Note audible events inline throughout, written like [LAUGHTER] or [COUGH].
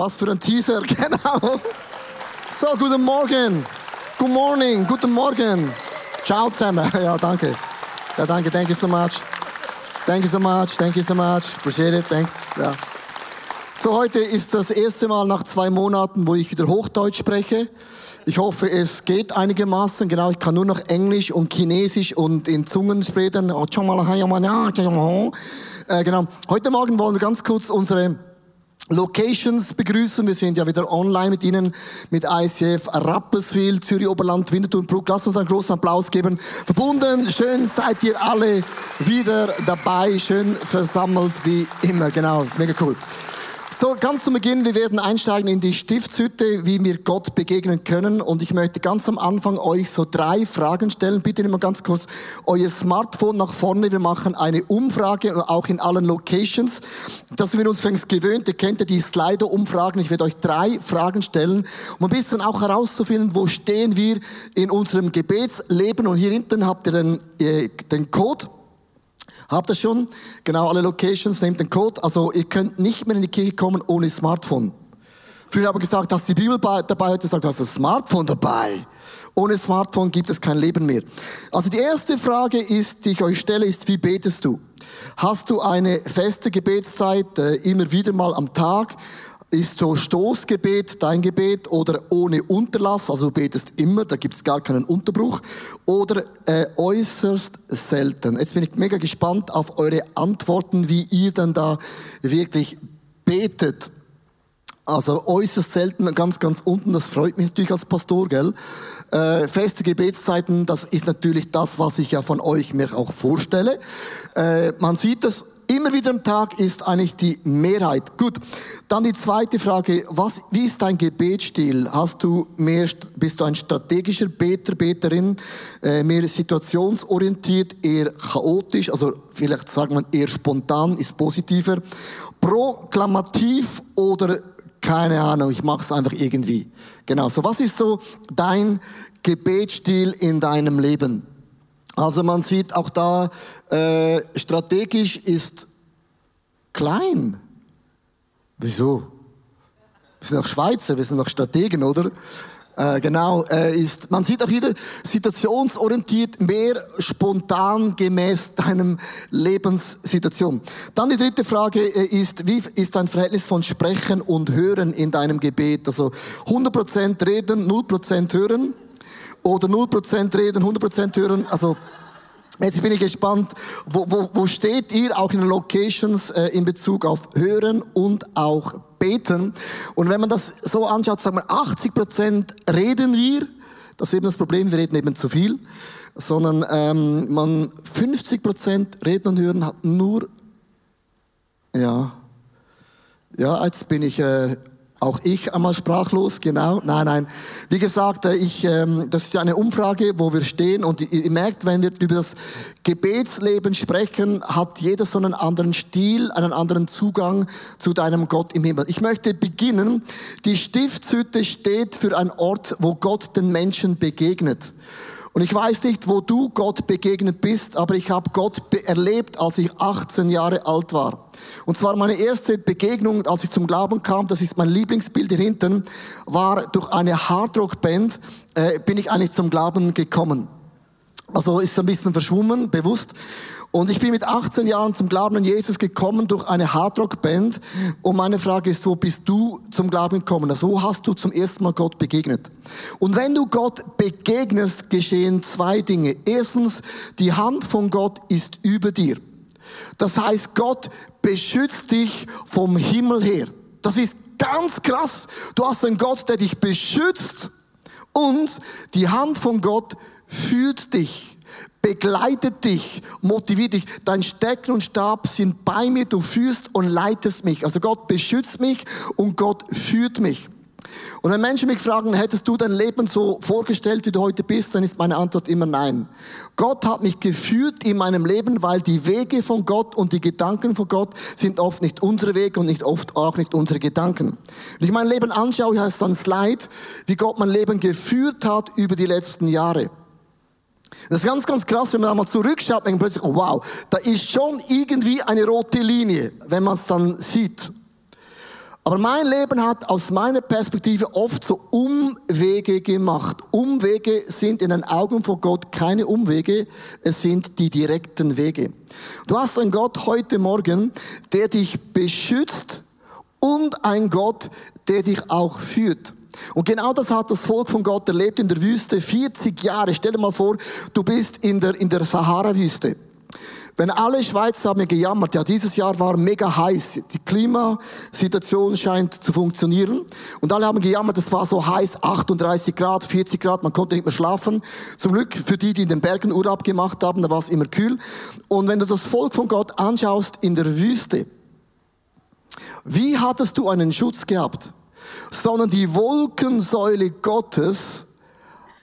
was für ein Teaser, [LAUGHS] genau. So, guten Morgen. Good morning, guten Morgen. Ciao zusammen. [LAUGHS] Ja, danke. Ja, danke, thank you so much. Thank you so much, thank you so much. Appreciate it, thanks. Ja. So, heute ist das erste Mal nach zwei Monaten, wo ich wieder Hochdeutsch spreche. Ich hoffe, es geht einigermaßen. Genau, ich kann nur noch Englisch und Chinesisch und in Zungen sprechen. Genau. Heute Morgen wollen wir ganz kurz unsere Locations begrüßen. Wir sind ja wieder online mit Ihnen, mit ICF Rapperswil, Zürich Oberland, Winterthur und Bruck. Lass uns einen großen Applaus geben. Verbunden, schön seid ihr alle wieder dabei, schön versammelt wie immer. Genau, ist mega cool. So, ganz zu Beginn, wir werden einsteigen in die Stiftshütte, wie wir Gott begegnen können. Und ich möchte ganz am Anfang euch so drei Fragen stellen. Bitte nimm mal ganz kurz euer Smartphone nach vorne. Wir machen eine Umfrage, auch in allen Locations. Das sind wir uns fängst gewöhnt. Ihr kennt ja die Slido-Umfragen. Ich werde euch drei Fragen stellen, um ein bisschen auch herauszufinden, wo stehen wir in unserem Gebetsleben. Und hier hinten habt ihr den, äh, den Code. Habt ihr schon? Genau, alle Locations, nehmt den Code. Also ihr könnt nicht mehr in die Kirche kommen ohne Smartphone. Früher haben wir gesagt, hast die Bibel dabei, heute sagt, hast das Smartphone dabei. Ohne Smartphone gibt es kein Leben mehr. Also die erste Frage ist, die ich euch stelle, ist, wie betest du? Hast du eine feste Gebetszeit, äh, immer wieder mal am Tag? Ist so Stoßgebet dein Gebet oder ohne Unterlass, also du betest immer, da gibt es gar keinen Unterbruch, oder äh, äußerst selten. Jetzt bin ich mega gespannt auf eure Antworten, wie ihr dann da wirklich betet. Also äußerst selten, ganz, ganz unten, das freut mich natürlich als Pastor, gell? Äh, feste Gebetszeiten, das ist natürlich das, was ich ja von euch mir auch vorstelle. Äh, man sieht das Immer wieder am Tag ist eigentlich die Mehrheit. Gut. Dann die zweite Frage. Was, wie ist dein Gebetsstil? Hast du mehr, bist du ein strategischer Beter, Beterin? Äh, mehr situationsorientiert, eher chaotisch? Also vielleicht sagt man eher spontan, ist positiver. Proklamativ oder keine Ahnung, ich mache es einfach irgendwie. Genau. So, was ist so dein Gebetsstil in deinem Leben? Also man sieht auch da, äh, strategisch ist klein. Wieso? Wir sind auch Schweizer, wir sind auch Strategen, oder? Äh, genau, äh, ist, man sieht auch wieder situationsorientiert, mehr spontan gemäß deinem Lebenssituation. Dann die dritte Frage äh, ist, wie ist dein Verhältnis von Sprechen und Hören in deinem Gebet? Also 100% reden, 0% hören oder 0% reden, 100% hören. Also Jetzt bin ich gespannt, wo, wo, wo steht ihr auch in den Locations äh, in Bezug auf Hören und auch Beten? Und wenn man das so anschaut, sagen wir 80 Prozent reden wir. Das ist eben das Problem, wir reden eben zu viel. Sondern ähm, man 50 Prozent reden und hören hat nur, ja, ja, jetzt bin ich äh, auch ich einmal sprachlos, genau. Nein, nein. Wie gesagt, äh, ich, ähm, das ist ja eine Umfrage, wo wir stehen und ihr merkt, wenn wir über das Gebetsleben sprechen, hat jeder so einen anderen Stil, einen anderen Zugang zu deinem Gott im Himmel. Ich möchte beginnen. Die Stiftshütte steht für einen Ort, wo Gott den Menschen begegnet. Und ich weiß nicht, wo du Gott begegnet bist, aber ich habe Gott erlebt, als ich 18 Jahre alt war. Und zwar meine erste Begegnung, als ich zum Glauben kam, das ist mein Lieblingsbild hier hinten, war durch eine Hardrock-Band, äh, bin ich eigentlich zum Glauben gekommen. Also ist ein bisschen verschwommen, bewusst. Und ich bin mit 18 Jahren zum Glauben an Jesus gekommen durch eine Hardrock-Band. Und meine Frage ist, so bist du zum Glauben gekommen? Also, so hast du zum ersten Mal Gott begegnet. Und wenn du Gott begegnest, geschehen zwei Dinge. Erstens, die Hand von Gott ist über dir. Das heißt, Gott beschützt dich vom Himmel her. Das ist ganz krass. Du hast einen Gott, der dich beschützt und die Hand von Gott führt dich, begleitet dich, motiviert dich. Dein Stecken und Stab sind bei mir, du führst und leitest mich. Also Gott beschützt mich und Gott führt mich. Und wenn Menschen mich fragen, hättest du dein Leben so vorgestellt, wie du heute bist, dann ist meine Antwort immer nein. Gott hat mich geführt in meinem Leben, weil die Wege von Gott und die Gedanken von Gott sind oft nicht unsere Wege und nicht oft auch nicht unsere Gedanken. Wenn ich mein Leben anschaue, heißt dann Slide, wie Gott mein Leben geführt hat über die letzten Jahre. Das ist ganz, ganz krass, wenn man einmal zurückschaut, denkt man plötzlich, wow, da ist schon irgendwie eine rote Linie, wenn man es dann sieht. Aber mein Leben hat aus meiner Perspektive oft so Umwege gemacht. Umwege sind in den Augen von Gott keine Umwege, es sind die direkten Wege. Du hast einen Gott heute Morgen, der dich beschützt und ein Gott, der dich auch führt. Und genau das hat das Volk von Gott erlebt in der Wüste 40 Jahre. Stell dir mal vor, du bist in der, in der Sahara-Wüste. Wenn alle Schweizer haben gejammert, ja, dieses Jahr war mega heiß, die Klimasituation scheint zu funktionieren. Und alle haben gejammert, es war so heiß, 38 Grad, 40 Grad, man konnte nicht mehr schlafen. Zum Glück für die, die in den Bergen Urlaub gemacht haben, da war es immer kühl. Und wenn du das Volk von Gott anschaust in der Wüste, wie hattest du einen Schutz gehabt? Sondern die Wolkensäule Gottes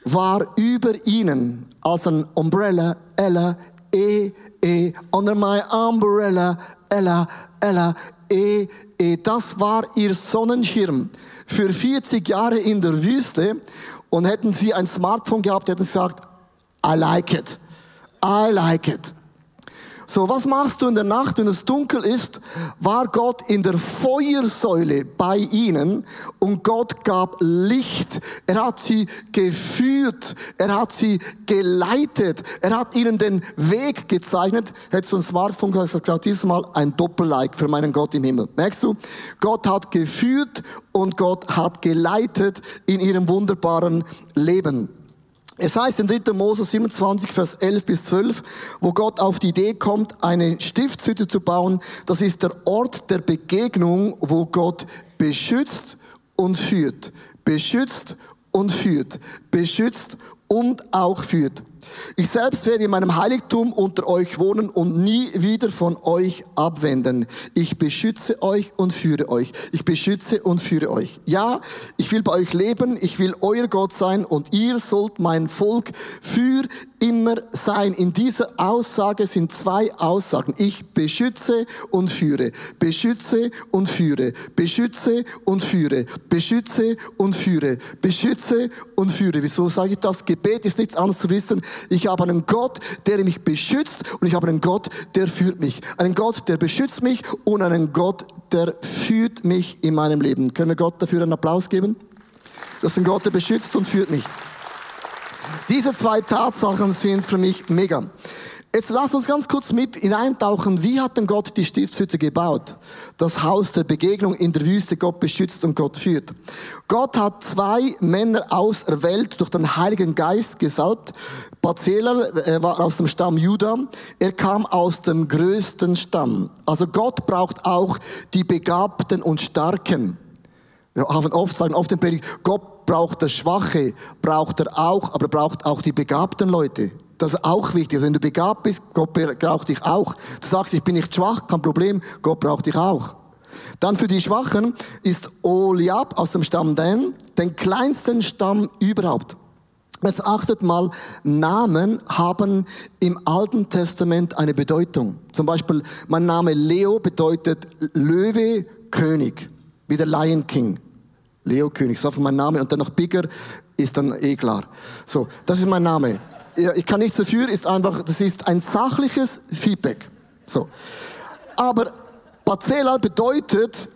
war über ihnen als ein Umbrella, Ella, E, E, under my umbrella, Ella, Ella, E, E. Das war ihr Sonnenschirm für 40 Jahre in der Wüste. Und hätten sie ein Smartphone gehabt, hätten sie gesagt, I like it. I like it. So, was machst du in der Nacht, wenn es dunkel ist? War Gott in der Feuersäule bei ihnen und Gott gab Licht. Er hat sie geführt. Er hat sie geleitet. Er hat ihnen den Weg gezeichnet. Hättest du ein Smartphone gesagt, dieses Mal ein Doppellike für meinen Gott im Himmel. Merkst du? Gott hat geführt und Gott hat geleitet in ihrem wunderbaren Leben. Es heißt in 3. Mose 27, Vers 11 bis 12, wo Gott auf die Idee kommt, eine Stiftshütte zu bauen. Das ist der Ort der Begegnung, wo Gott beschützt und führt. Beschützt und führt. Beschützt und auch führt. Ich selbst werde in meinem Heiligtum unter euch wohnen und nie wieder von euch abwenden. Ich beschütze euch und führe euch. Ich beschütze und führe euch. Ja, ich will bei euch leben, ich will euer Gott sein und ihr sollt mein Volk für immer sein. In dieser Aussage sind zwei Aussagen. Ich beschütze und führe. Beschütze und führe. Beschütze und führe. Beschütze und führe. Beschütze und führe. Wieso sage ich das? Gebet ist nichts anderes zu wissen. Ich habe einen Gott, der mich beschützt und ich habe einen Gott, der führt mich. Einen Gott, der beschützt mich und einen Gott, der führt mich in meinem Leben. Können wir Gott dafür einen Applaus geben? Das ist ein Gott, der beschützt und führt mich. Diese zwei Tatsachen sind für mich mega. Jetzt lass uns ganz kurz mit hineintauchen. Wie hat denn Gott die Stiftshütte gebaut? Das Haus der Begegnung in der Wüste. Gott beschützt und Gott führt. Gott hat zwei Männer auserwählt, durch den Heiligen Geist gesalbt. Bazela äh, war aus dem Stamm Juda. Er kam aus dem größten Stamm. Also Gott braucht auch die Begabten und Starken. Wir haben oft sagen, oft in Predigt, Gott braucht das Schwache, braucht er auch, aber braucht auch die begabten Leute. Das ist auch wichtig. Also wenn du begabt bist, Gott braucht dich auch. Du sagst, ich bin nicht schwach, kein Problem, Gott braucht dich auch. Dann für die Schwachen ist Oliab aus dem Stamm Dan, den kleinsten Stamm überhaupt. Jetzt achtet mal, Namen haben im Alten Testament eine Bedeutung. Zum Beispiel, mein Name Leo bedeutet Löwe, König, wie der Lion King. Leo König, so mein Name und dann noch Bigger ist dann eh klar. So, das ist mein Name. Ich kann nichts dafür, ist einfach, das ist ein sachliches Feedback. So. Aber Bazela bedeutet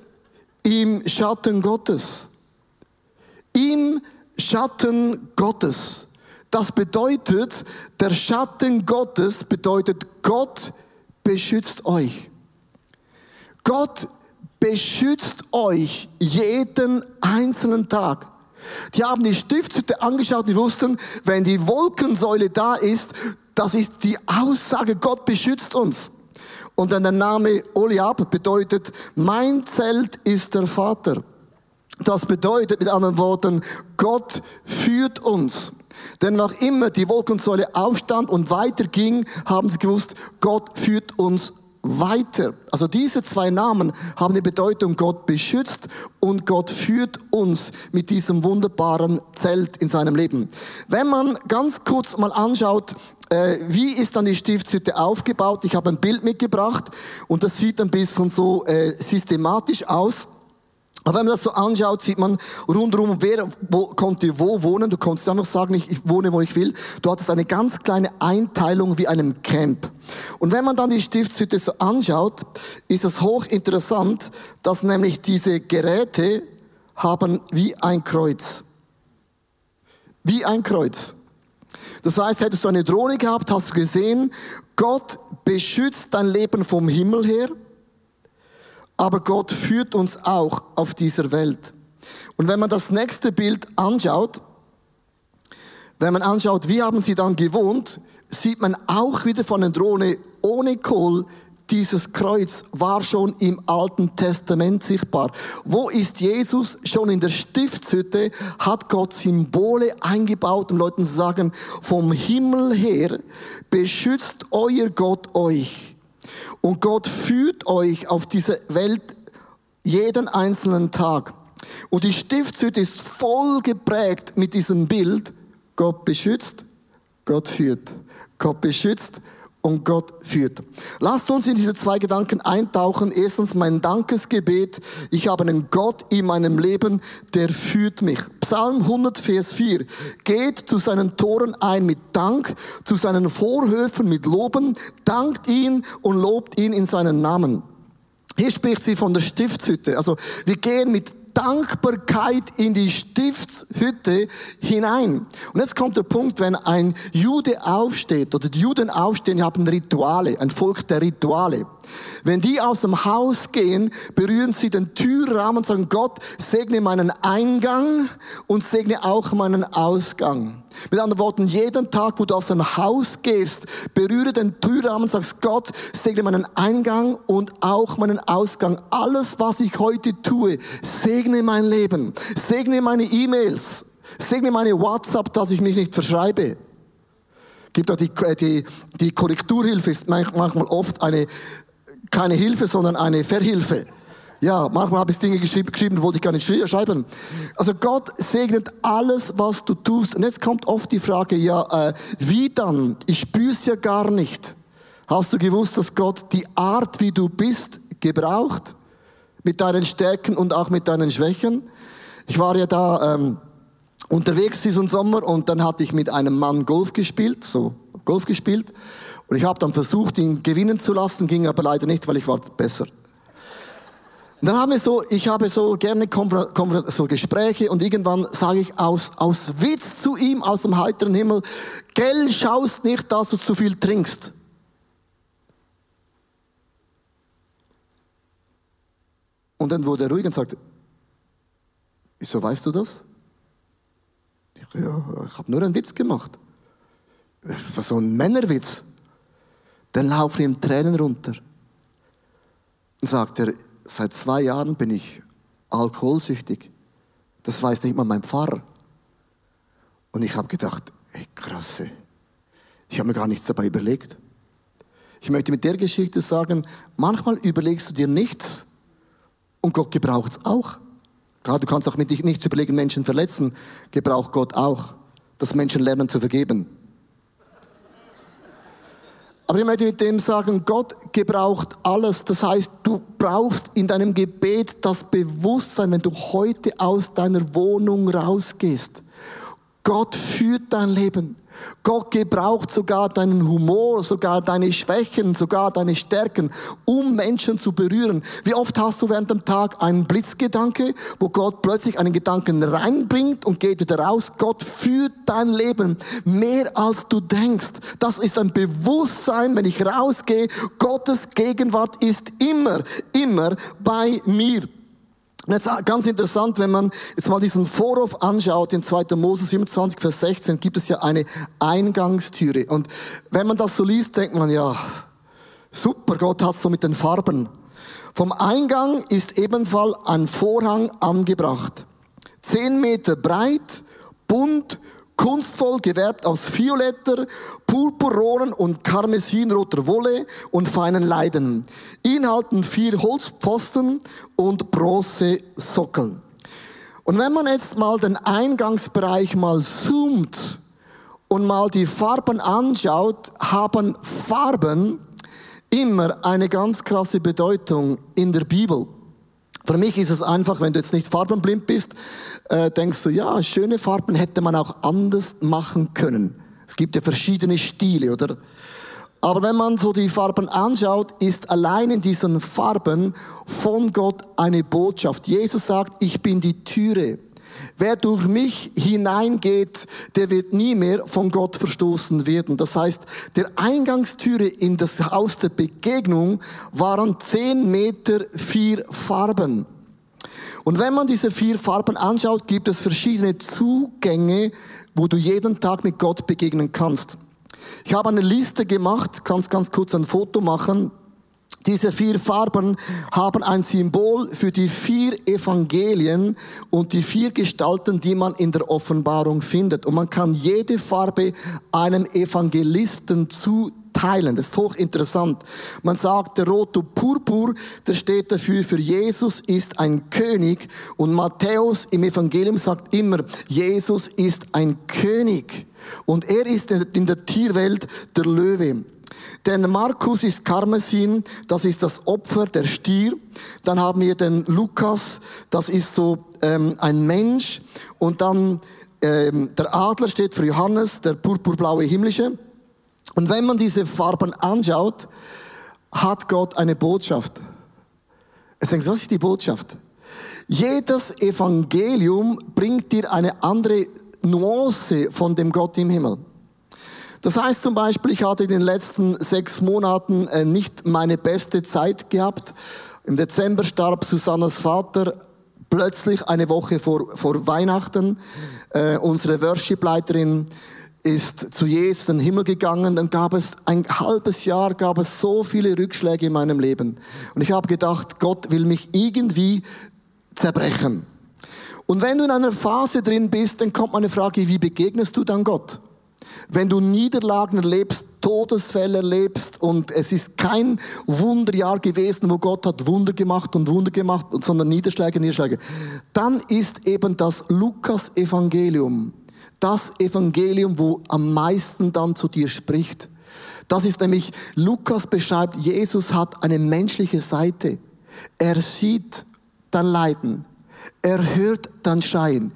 im Schatten Gottes. Im Schatten Gottes. Das bedeutet, der Schatten Gottes bedeutet, Gott beschützt euch. Gott beschützt euch jeden einzelnen Tag. Die haben die Stiftshütte angeschaut, die wussten, wenn die Wolkensäule da ist, das ist die Aussage, Gott beschützt uns. Und dann der Name Oliab bedeutet, mein Zelt ist der Vater. Das bedeutet mit anderen Worten, Gott führt uns. Denn noch immer die Wolkensäule aufstand und weiterging, haben sie gewusst, Gott führt uns weiter. Also diese zwei Namen haben die Bedeutung, Gott beschützt und Gott führt uns mit diesem wunderbaren Zelt in seinem Leben. Wenn man ganz kurz mal anschaut, äh, wie ist dann die Stiftshütte aufgebaut? Ich habe ein Bild mitgebracht und das sieht ein bisschen so äh, systematisch aus. Aber wenn man das so anschaut, sieht man rundherum, wer wo, konnte wo wohnen. Du konntest einfach sagen, ich, ich wohne, wo ich will. Du hattest eine ganz kleine Einteilung wie einem Camp. Und wenn man dann die Stiftshütte so anschaut, ist es hochinteressant, dass nämlich diese Geräte haben wie ein Kreuz. Wie ein Kreuz. Das heißt, hättest du eine Drohne gehabt, hast du gesehen, Gott beschützt dein Leben vom Himmel her aber Gott führt uns auch auf dieser Welt. Und wenn man das nächste Bild anschaut, wenn man anschaut, wie haben sie dann gewohnt, sieht man auch wieder von der Drohne ohne Kohl, dieses Kreuz war schon im Alten Testament sichtbar. Wo ist Jesus? Schon in der Stiftshütte hat Gott Symbole eingebaut, um Leuten zu sagen, vom Himmel her beschützt euer Gott euch. Und Gott führt euch auf diese Welt jeden einzelnen Tag. Und die Stiftshütte ist voll geprägt mit diesem Bild. Gott beschützt, Gott führt. Gott beschützt, und Gott führt. Lasst uns in diese zwei Gedanken eintauchen. Erstens mein Dankesgebet. Ich habe einen Gott in meinem Leben, der führt mich. Psalm 100, Vers 4. Geht zu seinen Toren ein mit Dank, zu seinen Vorhöfen mit Loben, dankt ihn und lobt ihn in seinen Namen. Hier spricht sie von der Stiftshütte. Also wir gehen mit Dankbarkeit in die Stiftshütte hinein. Und jetzt kommt der Punkt, wenn ein Jude aufsteht oder die Juden aufstehen, die haben Rituale, ein Volk der Rituale. Wenn die aus dem Haus gehen, berühren sie den Türrahmen und sagen, Gott, segne meinen Eingang und segne auch meinen Ausgang. Mit anderen Worten, jeden Tag, wo du aus dem Haus gehst, berühre den Türrahmen und sagst, Gott, segne meinen Eingang und auch meinen Ausgang. Alles, was ich heute tue, segne mein Leben, segne meine E-Mails, segne meine WhatsApp, dass ich mich nicht verschreibe. Gibt auch die, die, die Korrekturhilfe ist manchmal oft eine keine Hilfe, sondern eine Verhilfe. Ja, manchmal habe ich Dinge geschrieben, geschrieben wollte ich gar nicht schreiben. Also Gott segnet alles, was du tust. Und jetzt kommt oft die Frage, ja, äh, wie dann? Ich spüre es ja gar nicht. Hast du gewusst, dass Gott die Art, wie du bist, gebraucht? Mit deinen Stärken und auch mit deinen Schwächen? Ich war ja da ähm, unterwegs diesen Sommer und dann hatte ich mit einem Mann Golf gespielt, so Golf gespielt. Und ich habe dann versucht, ihn gewinnen zu lassen, ging aber leider nicht, weil ich war besser. Und dann haben wir so, ich habe so gerne so Gespräche und irgendwann sage ich aus, aus Witz zu ihm aus dem heiteren Himmel, gell, schaust nicht, dass du zu viel trinkst. Und dann wurde er ruhig und sagte, wieso weißt du das? Ich, ja, ich habe nur einen Witz gemacht. Das war so ein Männerwitz. Dann laufen ihm Tränen runter. Und sagt er, seit zwei Jahren bin ich alkoholsüchtig. Das weiß nicht mal mein Pfarrer. Und ich habe gedacht, ey, krasse. Ich habe mir gar nichts dabei überlegt. Ich möchte mit der Geschichte sagen, manchmal überlegst du dir nichts und Gott gebraucht es auch. Du kannst auch mit dich nichts überlegen, Menschen verletzen, gebraucht Gott auch, dass Menschen lernen zu vergeben. Aber ich möchte mit dem sagen, Gott gebraucht alles. Das heißt, du brauchst in deinem Gebet das Bewusstsein, wenn du heute aus deiner Wohnung rausgehst. Gott führt dein Leben. Gott gebraucht sogar deinen Humor, sogar deine Schwächen, sogar deine Stärken, um Menschen zu berühren. Wie oft hast du während dem Tag einen Blitzgedanke, wo Gott plötzlich einen Gedanken reinbringt und geht wieder raus? Gott führt dein Leben mehr als du denkst. Das ist ein Bewusstsein, wenn ich rausgehe. Gottes Gegenwart ist immer, immer bei mir. Und jetzt ganz interessant, wenn man jetzt mal diesen Vorhof anschaut, in 2. Mose 27, Vers 16, gibt es ja eine Eingangstüre. Und wenn man das so liest, denkt man, ja, super, Gott hat so mit den Farben. Vom Eingang ist ebenfalls ein Vorhang angebracht. Zehn Meter breit, bunt, kunstvoll gewerbt aus violetter, purpurronen und karmesinroter Wolle und feinen Leiden. Ihn halten vier Holzpfosten und Bronzesockel. Und wenn man jetzt mal den Eingangsbereich mal zoomt und mal die Farben anschaut, haben Farben immer eine ganz krasse Bedeutung in der Bibel. Für mich ist es einfach, wenn du jetzt nicht farbenblind bist, äh, denkst du, ja, schöne Farben hätte man auch anders machen können. Es gibt ja verschiedene Stile, oder? Aber wenn man so die Farben anschaut, ist allein in diesen Farben von Gott eine Botschaft. Jesus sagt, ich bin die Türe. Wer durch mich hineingeht, der wird nie mehr von Gott verstoßen werden. Das heißt, der Eingangstüre in das Haus der Begegnung waren zehn Meter vier Farben. Und wenn man diese vier Farben anschaut, gibt es verschiedene Zugänge, wo du jeden Tag mit Gott begegnen kannst. Ich habe eine Liste gemacht, kannst ganz kurz ein Foto machen. Diese vier Farben haben ein Symbol für die vier Evangelien und die vier Gestalten, die man in der Offenbarung findet. Und man kann jede Farbe einem Evangelisten zuteilen. Das ist hochinteressant. Man sagt, der rote Purpur, der steht dafür, für Jesus ist ein König. Und Matthäus im Evangelium sagt immer, Jesus ist ein König. Und er ist in der Tierwelt der Löwe. Denn Markus ist Karmesin, das ist das Opfer, der Stier. Dann haben wir den Lukas, das ist so ähm, ein Mensch. Und dann ähm, der Adler steht für Johannes, der purpurblaue himmlische. Und wenn man diese Farben anschaut, hat Gott eine Botschaft. Es denkt, was ist die Botschaft? Jedes Evangelium bringt dir eine andere Nuance von dem Gott im Himmel. Das heißt zum Beispiel, ich hatte in den letzten sechs Monaten äh, nicht meine beste Zeit gehabt. Im Dezember starb Susannas Vater plötzlich eine Woche vor, vor Weihnachten. Äh, unsere Worship-Leiterin ist zu Jesus in den Himmel gegangen, dann gab es ein halbes Jahr, gab es so viele Rückschläge in meinem Leben. Und ich habe gedacht, Gott will mich irgendwie zerbrechen. Und wenn du in einer Phase drin bist, dann kommt eine Frage, wie begegnest du dann Gott? Wenn du Niederlagen erlebst, Todesfälle erlebst und es ist kein Wunderjahr gewesen, wo Gott hat Wunder gemacht und Wunder gemacht, sondern Niederschläge, Niederschläge, dann ist eben das Lukas-Evangelium das Evangelium, wo am meisten dann zu dir spricht. Das ist nämlich, Lukas beschreibt, Jesus hat eine menschliche Seite. Er sieht dein Leiden. Er hört dein Schreien.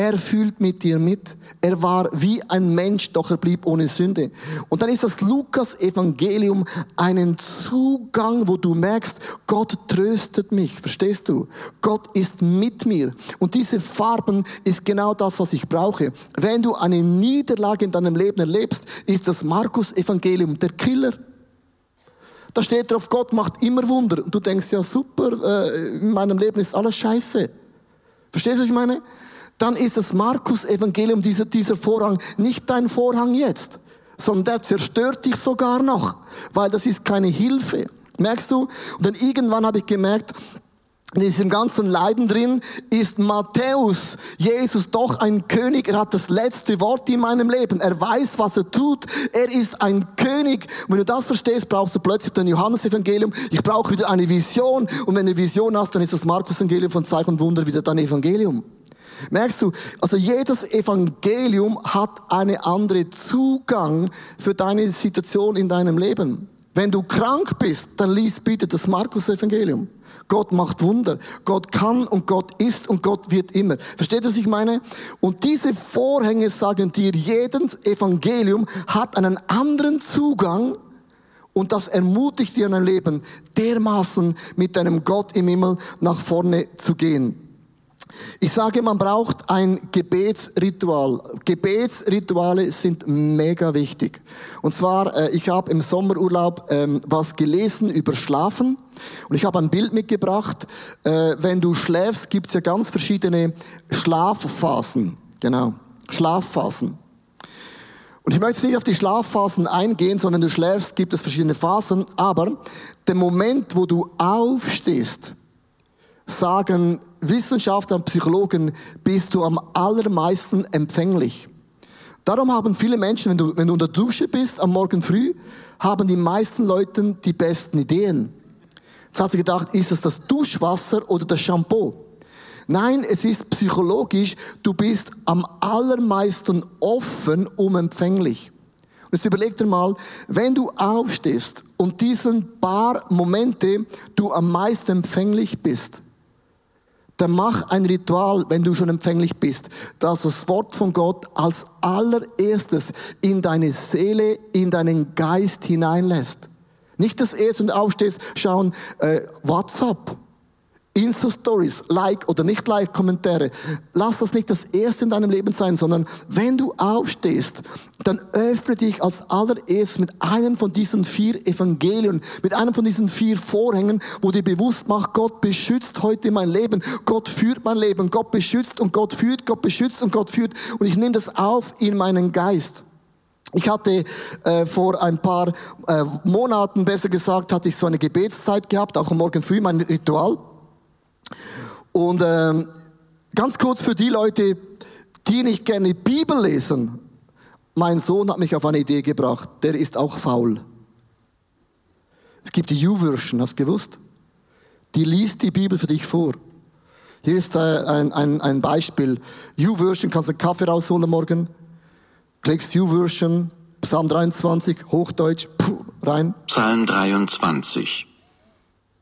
Er fühlt mit dir mit. Er war wie ein Mensch, doch er blieb ohne Sünde. Und dann ist das Lukas-Evangelium einen Zugang, wo du merkst, Gott tröstet mich. Verstehst du? Gott ist mit mir. Und diese Farben ist genau das, was ich brauche. Wenn du eine Niederlage in deinem Leben erlebst, ist das Markus-Evangelium der Killer. Da steht drauf, Gott macht immer Wunder. Und du denkst, ja super, äh, in meinem Leben ist alles scheiße. Verstehst du, was ich meine? Dann ist das Markus-Evangelium, dieser, dieser Vorhang, nicht dein Vorhang jetzt, sondern der zerstört dich sogar noch, weil das ist keine Hilfe. Merkst du? Und dann irgendwann habe ich gemerkt, in diesem ganzen Leiden drin ist Matthäus, Jesus doch ein König. Er hat das letzte Wort in meinem Leben. Er weiß, was er tut. Er ist ein König. Und wenn du das verstehst, brauchst du plötzlich den Johannes-Evangelium. Ich brauche wieder eine Vision. Und wenn du eine Vision hast, dann ist das Markus-Evangelium von Zeichen und Wunder wieder dein Evangelium. Merkst du, also jedes Evangelium hat einen anderen Zugang für deine Situation in deinem Leben. Wenn du krank bist, dann lies bitte das Markus-Evangelium. Gott macht Wunder. Gott kann und Gott ist und Gott wird immer. Versteht ihr, was ich meine? Und diese Vorhänge sagen dir, jedes Evangelium hat einen anderen Zugang und das ermutigt dir in dein Leben, dermaßen mit deinem Gott im Himmel nach vorne zu gehen. Ich sage, man braucht ein Gebetsritual. Gebetsrituale sind mega wichtig. Und zwar, äh, ich habe im Sommerurlaub ähm, was gelesen über Schlafen. Und ich habe ein Bild mitgebracht. Äh, wenn du schläfst, gibt es ja ganz verschiedene Schlafphasen. Genau, Schlafphasen. Und ich möchte nicht auf die Schlafphasen eingehen, sondern wenn du schläfst, gibt es verschiedene Phasen. Aber der Moment, wo du aufstehst, sagen Wissenschaftler und Psychologen, bist du am allermeisten empfänglich. Darum haben viele Menschen, wenn du, wenn du unter der Dusche bist am Morgen früh, haben die meisten Leute die besten Ideen. Jetzt hast du gedacht, ist es das Duschwasser oder das Shampoo? Nein, es ist psychologisch, du bist am allermeisten offen um empfänglich. Und jetzt überleg dir mal, wenn du aufstehst und diesen paar Momente du am meisten empfänglich bist, dann mach ein Ritual, wenn du schon empfänglich bist, dass das Wort von Gott als allererstes in deine Seele, in deinen Geist hineinlässt. Nicht das erste und aufstehst, schauen, äh, WhatsApp. Insta-Stories, Like oder nicht Like Kommentare. Lass das nicht das erste in deinem Leben sein, sondern wenn du aufstehst, dann öffne dich als allererstes mit einem von diesen vier Evangelien, mit einem von diesen vier Vorhängen, wo dir bewusst macht, Gott beschützt heute mein Leben, Gott führt mein Leben, Gott beschützt und Gott führt, Gott beschützt und Gott führt und ich nehme das auf in meinen Geist. Ich hatte äh, vor ein paar äh, Monaten, besser gesagt, hatte ich so eine Gebetszeit gehabt, auch am Morgen früh, mein Ritual. Und ähm, ganz kurz für die Leute, die nicht gerne Bibel lesen. Mein Sohn hat mich auf eine Idee gebracht. Der ist auch faul. Es gibt die U-Version, hast du gewusst? Die liest die Bibel für dich vor. Hier ist äh, ein, ein, ein Beispiel. U-Version, kannst du einen Kaffee rausholen morgen? Klickst U-Version, Psalm 23, Hochdeutsch, puh, rein. Psalm 23.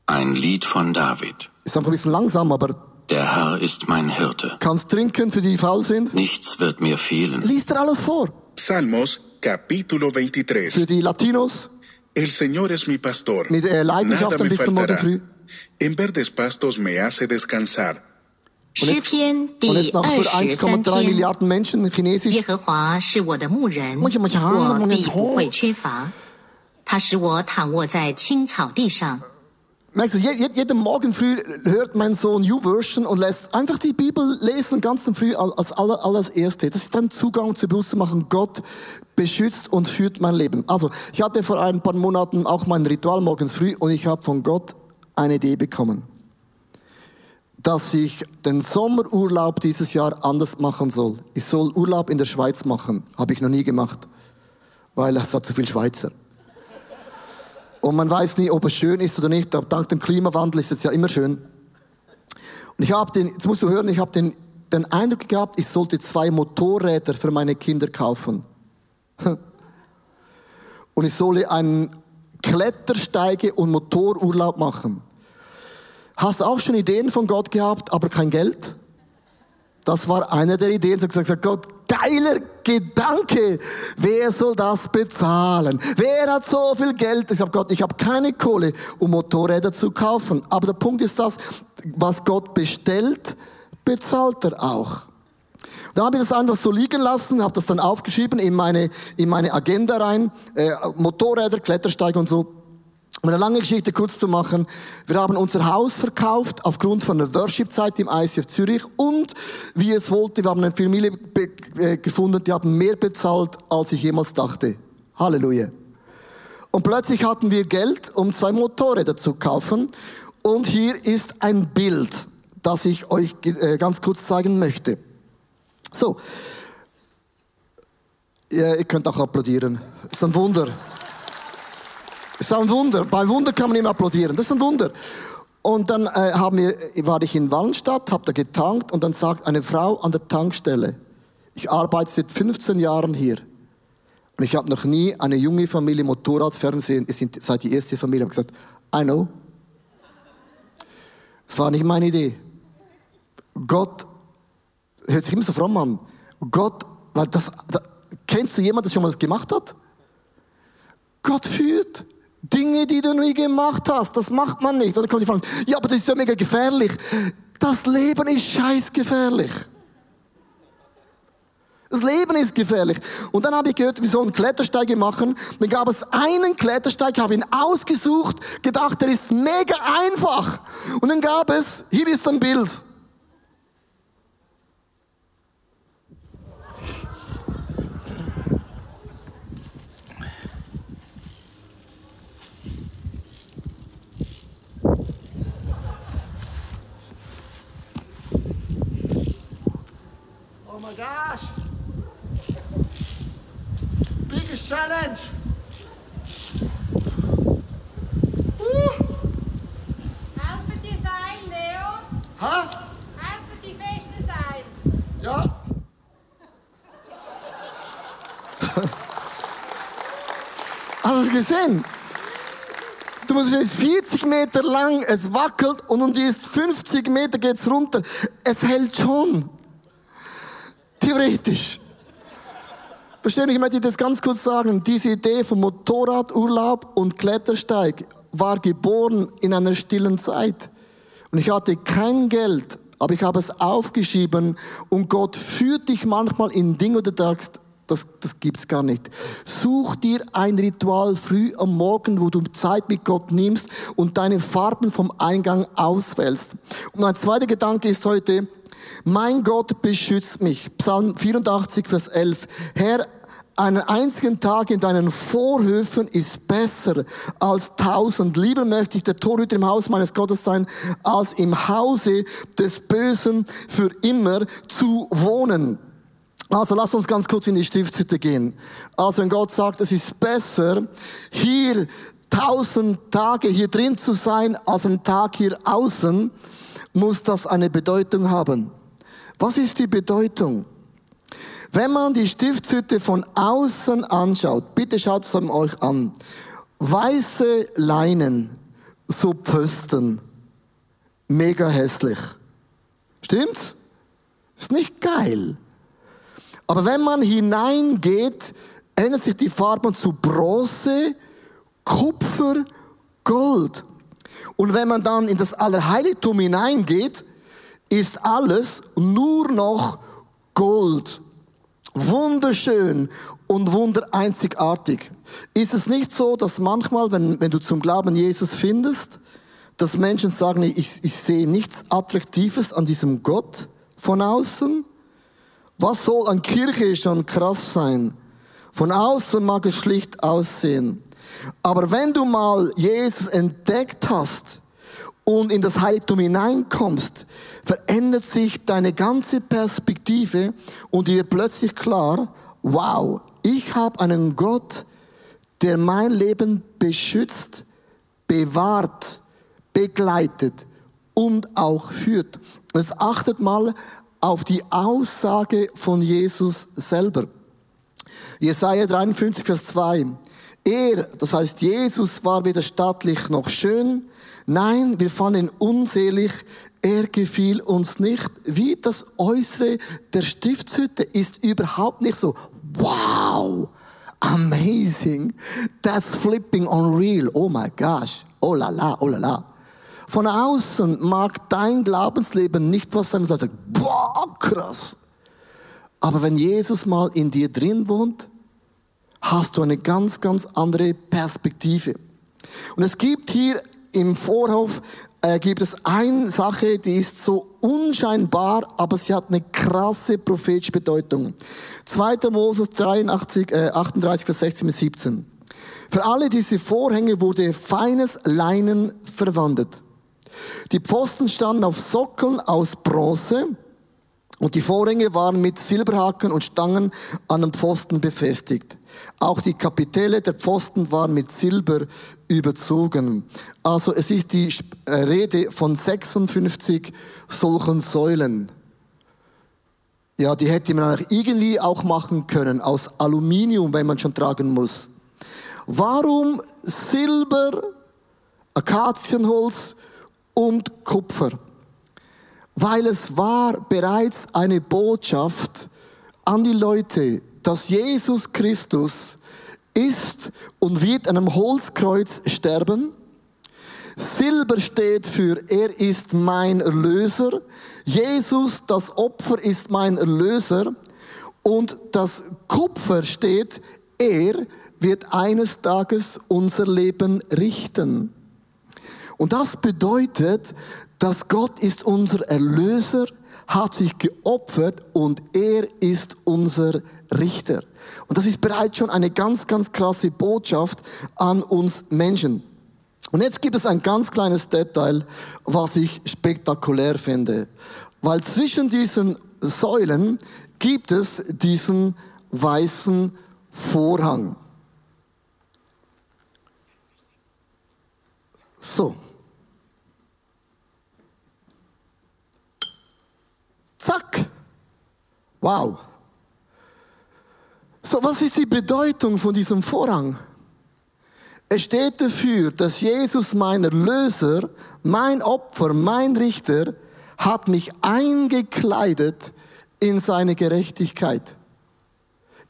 Ein Lied von David. Ist einfach ein bisschen langsam, aber Der Herr ist mein Hirte. kannst trinken für die, die faul sind. Nichts wird mir fehlen. Liest er alles vor. Salmos capítulo Für 23. die Latinos El Señor es mi pastor. mit äh, Leidenschaft Nada ein me bisschen morgen faltará. früh. En verdes pastos me hace descansar. 诗篇 Und 第 jetzt noch 二 für 十三 1,3 篇。 Milliarden Menschen 耶 Chinesisch. 和华是我的牧人，为什么讲我必哦不会缺乏。他使我躺卧在青草地上， Merkst du, je- je- jeden Morgen früh hört mein Sohn U-Version und lässt einfach die Bibel lesen, ganz früh als aller, alles Erste. Das ist dann Zugang zu bewusst machen, Gott beschützt und führt mein Leben. Also, ich hatte vor ein paar Monaten auch mein Ritual morgens früh und ich habe von Gott eine Idee bekommen, dass ich den Sommerurlaub dieses Jahr anders machen soll. Ich soll Urlaub in der Schweiz machen. Habe ich noch nie gemacht, weil es hat zu viel Schweizer. Und man weiß nie, ob es schön ist oder nicht, aber dank dem Klimawandel ist es ja immer schön. Und ich habe den, jetzt musst du hören, ich habe den, den Eindruck gehabt, ich sollte zwei Motorräder für meine Kinder kaufen. [LAUGHS] Und ich solle einen Klettersteige- und Motorurlaub machen. Hast du auch schon Ideen von Gott gehabt, aber kein Geld? Das war eine der Ideen. Ich habe gesagt, Gott, geiler Gedanke. Wer soll das bezahlen? Wer hat so viel Geld? Ich habe Gott, ich habe keine Kohle, um Motorräder zu kaufen. Aber der Punkt ist das, was Gott bestellt, bezahlt er auch. Dann habe ich das einfach so liegen lassen, habe das dann aufgeschrieben in meine, in meine Agenda rein, äh, Motorräder, Klettersteige und so. Um eine lange Geschichte kurz zu machen, wir haben unser Haus verkauft aufgrund von einer Worship-Zeit im ICF Zürich und wie es wollte, wir haben eine Familie äh, gefunden, die haben mehr bezahlt, als ich jemals dachte. Halleluja. Und plötzlich hatten wir Geld, um zwei Motorräder zu kaufen. Und hier ist ein Bild, das ich euch äh, ganz kurz zeigen möchte. So. Ja, ihr könnt auch applaudieren. Ist ein Wunder. Ist ein Wunder. Bei Wunder kann man immer applaudieren. Das ist ein Wunder. Und dann äh, haben wir, war ich in Wallenstadt, habe da getankt und dann sagt eine Frau an der Tankstelle, ich arbeite seit 15 Jahren hier und ich habe noch nie eine junge Familie Motorradfernsehen, ihr seid die erste Familie, habe gesagt, I know. Das war nicht meine Idee. Gott hört sich immer so fromm an. Gott, weil das, da, kennst du jemanden, der schon mal das gemacht hat? Gott führt Dinge, die du nie gemacht hast. Das macht man nicht. Und dann kommt die Frage, ja, aber das ist ja mega gefährlich. Das Leben ist scheißgefährlich. Das Leben ist gefährlich. Und dann habe ich gehört, wir sollen Klettersteige machen. Dann gab es einen Klettersteig, habe ihn ausgesucht, gedacht, der ist mega einfach. Und dann gab es, hier ist ein Bild. Oh my gosh. Biggest challenge. Helfen die sein, Leo? Ha? Helfen die Feste sein? Ja. Hast du es gesehen? Du musst es ist 40 Meter lang, es wackelt und, und die ist 50 Meter geht's runter. Es hält schon. Theoretisch. Verstehen, ich möchte das ganz kurz sagen. Diese Idee von Motorradurlaub und Klettersteig war geboren in einer stillen Zeit. Und ich hatte kein Geld, aber ich habe es aufgeschrieben und Gott führt dich manchmal in Dinge, wo du sagst, das, das gibt's gar nicht. Such dir ein Ritual früh am Morgen, wo du Zeit mit Gott nimmst und deine Farben vom Eingang auswählst. Und mein zweiter Gedanke ist heute, mein Gott beschützt mich. Psalm 84, Vers 11. Herr, einen einzigen Tag in deinen Vorhöfen ist besser als tausend. Lieber möchte ich der Torhüter im Haus meines Gottes sein, als im Hause des Bösen für immer zu wohnen. Also lass uns ganz kurz in die Stiftshütte gehen. Also wenn Gott sagt, es ist besser, hier tausend Tage hier drin zu sein, als ein Tag hier außen, muss das eine Bedeutung haben. Was ist die Bedeutung? Wenn man die Stiftshütte von außen anschaut, bitte schaut es euch an. Weiße Leinen, so Pfosten, mega hässlich. Stimmt's? Ist nicht geil. Aber wenn man hineingeht, ändert sich die Farbe zu Bronze, Kupfer, Gold. Und wenn man dann in das Allerheiligtum hineingeht, ist alles nur noch Gold. Wunderschön und wundereinzigartig. Ist es nicht so, dass manchmal, wenn, wenn du zum Glauben Jesus findest, dass Menschen sagen, ich, ich sehe nichts Attraktives an diesem Gott von außen? Was soll an Kirche schon krass sein? Von außen mag es schlicht aussehen. Aber wenn du mal Jesus entdeckt hast und in das Heiligtum hineinkommst, verändert sich deine ganze Perspektive und dir plötzlich klar, wow, ich habe einen Gott, der mein Leben beschützt, bewahrt, begleitet und auch führt. Jetzt achtet mal auf die Aussage von Jesus selber. Jesaja 53, Vers 2. Er, das heißt Jesus, war weder stattlich noch schön. Nein, wir fanden ihn unselig. Er gefiel uns nicht. Wie das Äußere der Stiftshütte ist überhaupt nicht so. Wow! Amazing! That's flipping unreal. Oh my gosh. Oh la la, oh la la. Von außen mag dein Glaubensleben nicht was sein, sagt, boah, krass. Aber wenn Jesus mal in dir drin wohnt, hast du eine ganz, ganz andere Perspektive. Und es gibt hier im Vorhof äh, gibt es eine Sache, die ist so unscheinbar, aber sie hat eine krasse prophetische Bedeutung. 2. Moses 83, äh, 38, Vers 16 bis 17. Für alle diese Vorhänge wurde feines Leinen verwandt. Die Pfosten standen auf Sockeln aus Bronze und die Vorhänge waren mit Silberhaken und Stangen an den Pfosten befestigt. Auch die Kapitelle der Pfosten waren mit Silber überzogen. Also es ist die äh, Rede von 56 solchen Säulen. Ja, die hätte man irgendwie auch machen können aus Aluminium, wenn man schon tragen muss. Warum Silber, Akazienholz und Kupfer, weil es war bereits eine Botschaft an die Leute, dass Jesus Christus ist und wird an einem Holzkreuz sterben. Silber steht für er ist mein Erlöser. Jesus, das Opfer, ist mein Erlöser. Und das Kupfer steht, er wird eines Tages unser Leben richten. Und das bedeutet, dass Gott ist unser Erlöser, hat sich geopfert und er ist unser Richter. Und das ist bereits schon eine ganz, ganz krasse Botschaft an uns Menschen. Und jetzt gibt es ein ganz kleines Detail, was ich spektakulär finde. Weil zwischen diesen Säulen gibt es diesen weißen Vorhang. So. Zack. Wow. So, was ist die Bedeutung von diesem Vorhang? Es steht dafür, dass Jesus, mein Erlöser, mein Opfer, mein Richter, hat mich eingekleidet in seine Gerechtigkeit.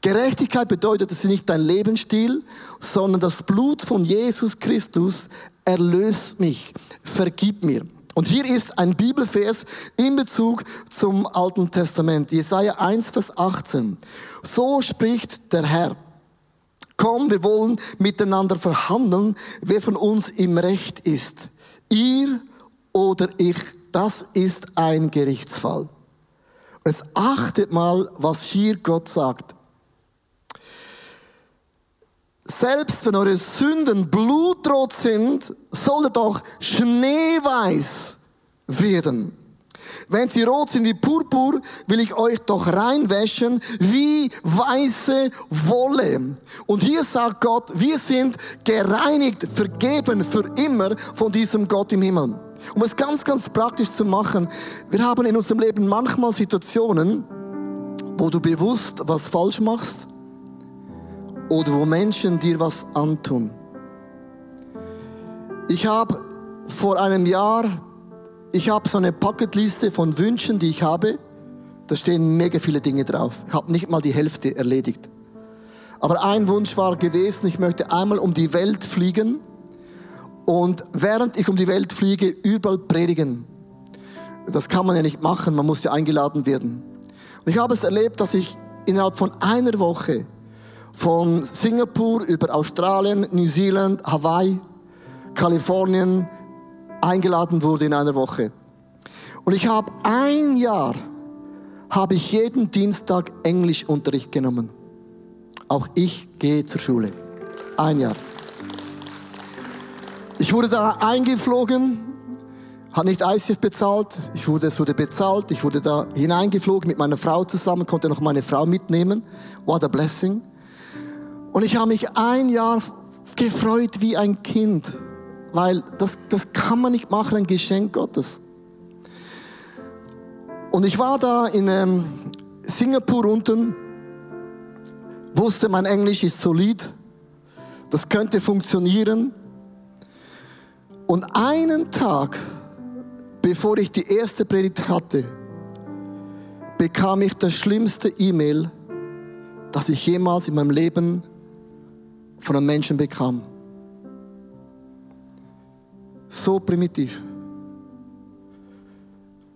Gerechtigkeit bedeutet, es ist nicht dein Lebensstil, sondern das Blut von Jesus Christus erlöst mich, vergib mir. Und hier ist ein Bibelvers in Bezug zum Alten Testament. Jesaja 1, Vers 18. So spricht der Herr. Komm, wir wollen miteinander verhandeln, wer von uns im Recht ist. Ihr oder ich, das ist ein Gerichtsfall. Jetzt achtet mal, was hier Gott sagt. Selbst wenn eure Sünden blutrot sind, soll er doch schneeweiß werden. Wenn sie rot sind wie Purpur, will ich euch doch reinwäschen wie weiße Wolle. Und hier sagt Gott, wir sind gereinigt, vergeben für immer von diesem Gott im Himmel. Um es ganz, ganz praktisch zu machen, wir haben in unserem Leben manchmal Situationen, wo du bewusst was falsch machst oder wo Menschen dir was antun. Ich habe vor einem Jahr, ich habe so eine Packetliste von Wünschen, die ich habe. Da stehen mega viele Dinge drauf. Ich habe nicht mal die Hälfte erledigt. Aber ein Wunsch war gewesen, ich möchte einmal um die Welt fliegen und während ich um die Welt fliege, überall predigen. Das kann man ja nicht machen, man muss ja eingeladen werden. Und ich habe es erlebt, dass ich innerhalb von einer Woche von Singapur über Australien, New Zealand, Hawaii, Kalifornien eingeladen wurde in einer Woche. Und ich habe ein Jahr, habe ich jeden Dienstag Englischunterricht genommen. Auch ich gehe zur Schule. Ein Jahr. Ich wurde da eingeflogen, hat nicht ICF bezahlt, ich wurde, es wurde bezahlt, ich wurde da hineingeflogen mit meiner Frau zusammen, konnte noch meine Frau mitnehmen. What a blessing. Und ich habe mich ein Jahr gefreut wie ein Kind, weil das, das kann man nicht machen, ein Geschenk Gottes. Und ich war da in ähm, Singapur unten, wusste, mein Englisch ist solid, das könnte funktionieren. Und einen Tag, bevor ich die erste Predigt hatte, bekam ich das schlimmste E-Mail, das ich jemals in meinem Leben von einem Menschen bekam. So primitiv.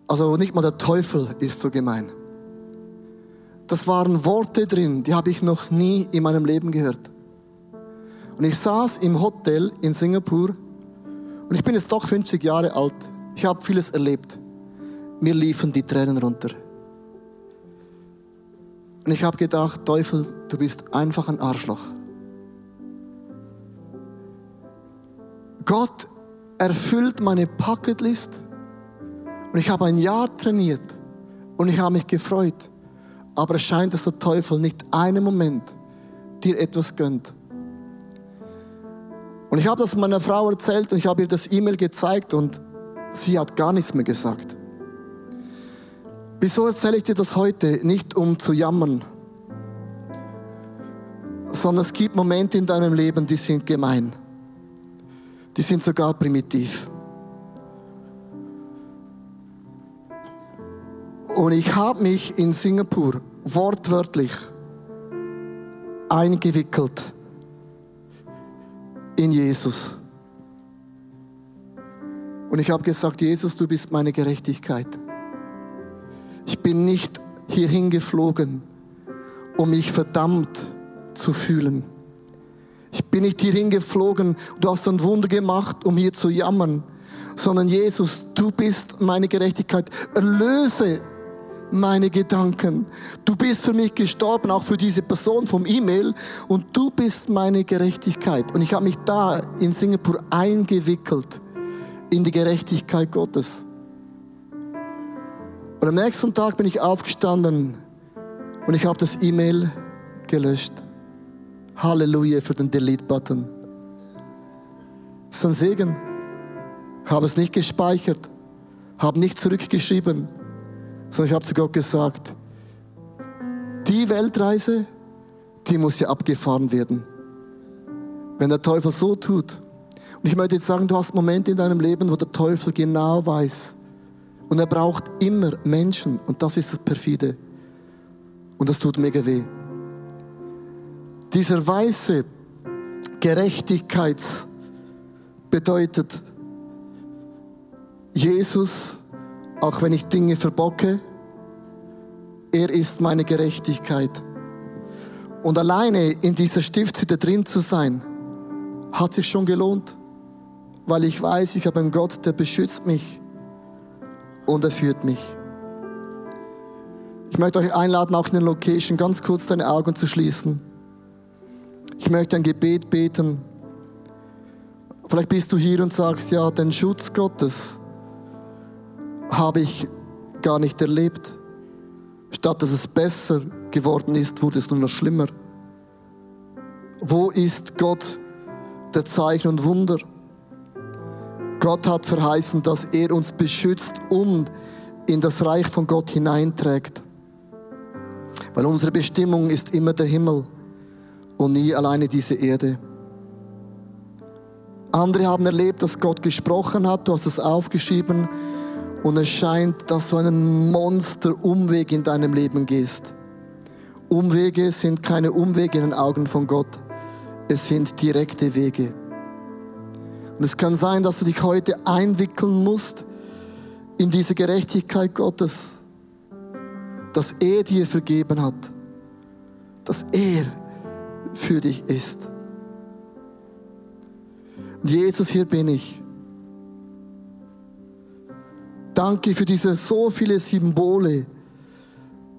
Also nicht mal der Teufel ist so gemein. Das waren Worte drin, die habe ich noch nie in meinem Leben gehört. Und ich saß im Hotel in Singapur und ich bin jetzt doch 50 Jahre alt. Ich habe vieles erlebt. Mir liefen die Tränen runter. Und ich habe gedacht, Teufel, du bist einfach ein Arschloch. Gott erfüllt meine Bucketlist und ich habe ein Jahr trainiert und ich habe mich gefreut. Aber es scheint, dass der Teufel nicht einen Moment dir etwas gönnt. Und ich habe das meiner Frau erzählt und ich habe ihr das E-Mail gezeigt und sie hat gar nichts mehr gesagt. Wieso erzähle ich dir das heute? Nicht um zu jammern, sondern es gibt Momente in deinem Leben, die sind gemein die sind sogar primitiv. Und ich habe mich in Singapur wortwörtlich eingewickelt in Jesus. Und ich habe gesagt, Jesus, du bist meine Gerechtigkeit. Ich bin nicht hierhin geflogen, um mich verdammt zu fühlen. Ich bin nicht hierhin geflogen, du hast ein Wunder gemacht, um hier zu jammern, sondern Jesus, du bist meine Gerechtigkeit. Erlöse meine Gedanken. Du bist für mich gestorben, auch für diese Person vom E-Mail und du bist meine Gerechtigkeit. Und ich habe mich da in Singapur eingewickelt in die Gerechtigkeit Gottes. Und am nächsten Tag bin ich aufgestanden und ich habe das E-Mail gelöscht. Halleluja für den Delete-Button. Das ist ein Segen. Habe es nicht gespeichert, habe nicht zurückgeschrieben, sondern ich habe zu Gott gesagt, die Weltreise, die muss ja abgefahren werden. Wenn der Teufel so tut. Und ich möchte jetzt sagen, du hast Momente in deinem Leben, wo der Teufel genau weiß. Und er braucht immer Menschen. Und das ist das Perfide. Und das tut mega weh. Dieser weiße Gerechtigkeits bedeutet, Jesus, auch wenn ich Dinge verbocke, er ist meine Gerechtigkeit. Und alleine in dieser Stiftshütte drin zu sein, hat sich schon gelohnt, weil ich weiß, ich habe einen Gott, der beschützt mich und er führt mich. Ich möchte euch einladen, auch in der Location ganz kurz deine Augen zu schließen. Ich möchte ein Gebet beten. Vielleicht bist du hier und sagst, ja, den Schutz Gottes habe ich gar nicht erlebt. Statt dass es besser geworden ist, wurde es nur noch schlimmer. Wo ist Gott, der Zeichen und Wunder? Gott hat verheißen, dass er uns beschützt und in das Reich von Gott hineinträgt. Weil unsere Bestimmung ist immer der Himmel und nie alleine diese Erde. Andere haben erlebt, dass Gott gesprochen hat, du hast es aufgeschrieben und es scheint, dass du einen Monster-Umweg in deinem Leben gehst. Umwege sind keine Umwege in den Augen von Gott, es sind direkte Wege. Und es kann sein, dass du dich heute einwickeln musst in diese Gerechtigkeit Gottes dass er dir vergeben hat, dass er für dich ist. Und Jesus, hier bin ich. Danke für diese so viele Symbole,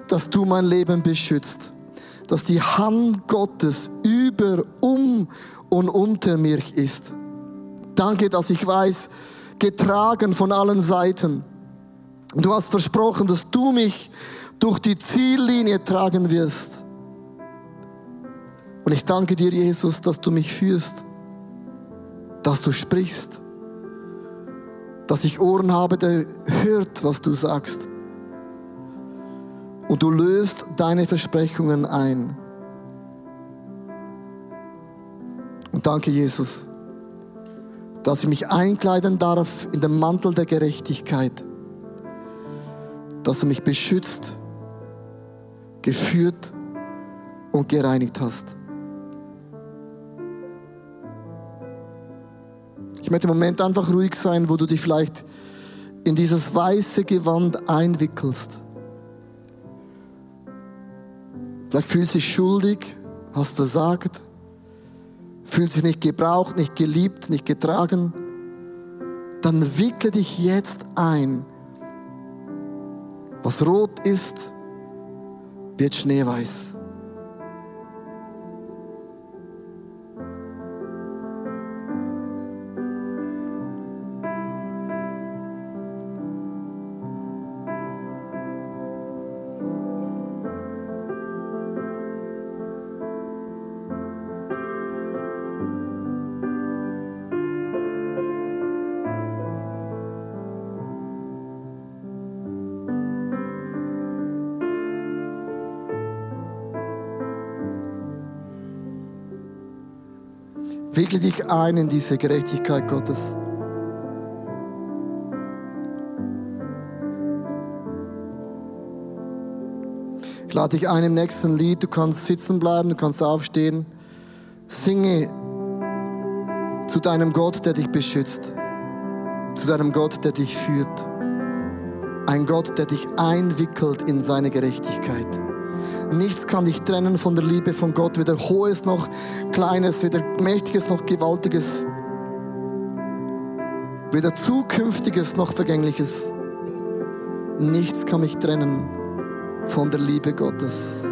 dass du mein Leben beschützt, dass die Hand Gottes über, um und unter mir ist. Danke, dass ich weiß, getragen von allen Seiten. Du hast versprochen, dass du mich durch die Ziellinie tragen wirst. Und ich danke dir, Jesus, dass du mich führst, dass du sprichst, dass ich Ohren habe, der hört, was du sagst. Und du löst deine Versprechungen ein. Und danke, Jesus, dass ich mich einkleiden darf in den Mantel der Gerechtigkeit, dass du mich beschützt geführt und gereinigt hast. Ich möchte im Moment einfach ruhig sein, wo du dich vielleicht in dieses weiße Gewand einwickelst. Vielleicht fühlst du dich schuldig, hast versagt, fühlst dich nicht gebraucht, nicht geliebt, nicht getragen. Dann wickle dich jetzt ein. Was rot ist, wird schneeweiß. Wickle dich ein in diese Gerechtigkeit Gottes. Ich lade dich ein im nächsten Lied. Du kannst sitzen bleiben, du kannst aufstehen. Singe zu deinem Gott, der dich beschützt. Zu deinem Gott, der dich führt. Ein Gott, der dich einwickelt in seine Gerechtigkeit. Nichts kann dich trennen von der Liebe von Gott, weder Hohes noch Kleines, weder Mächtiges noch Gewaltiges, weder Zukünftiges noch Vergängliches. Nichts kann mich trennen von der Liebe Gottes.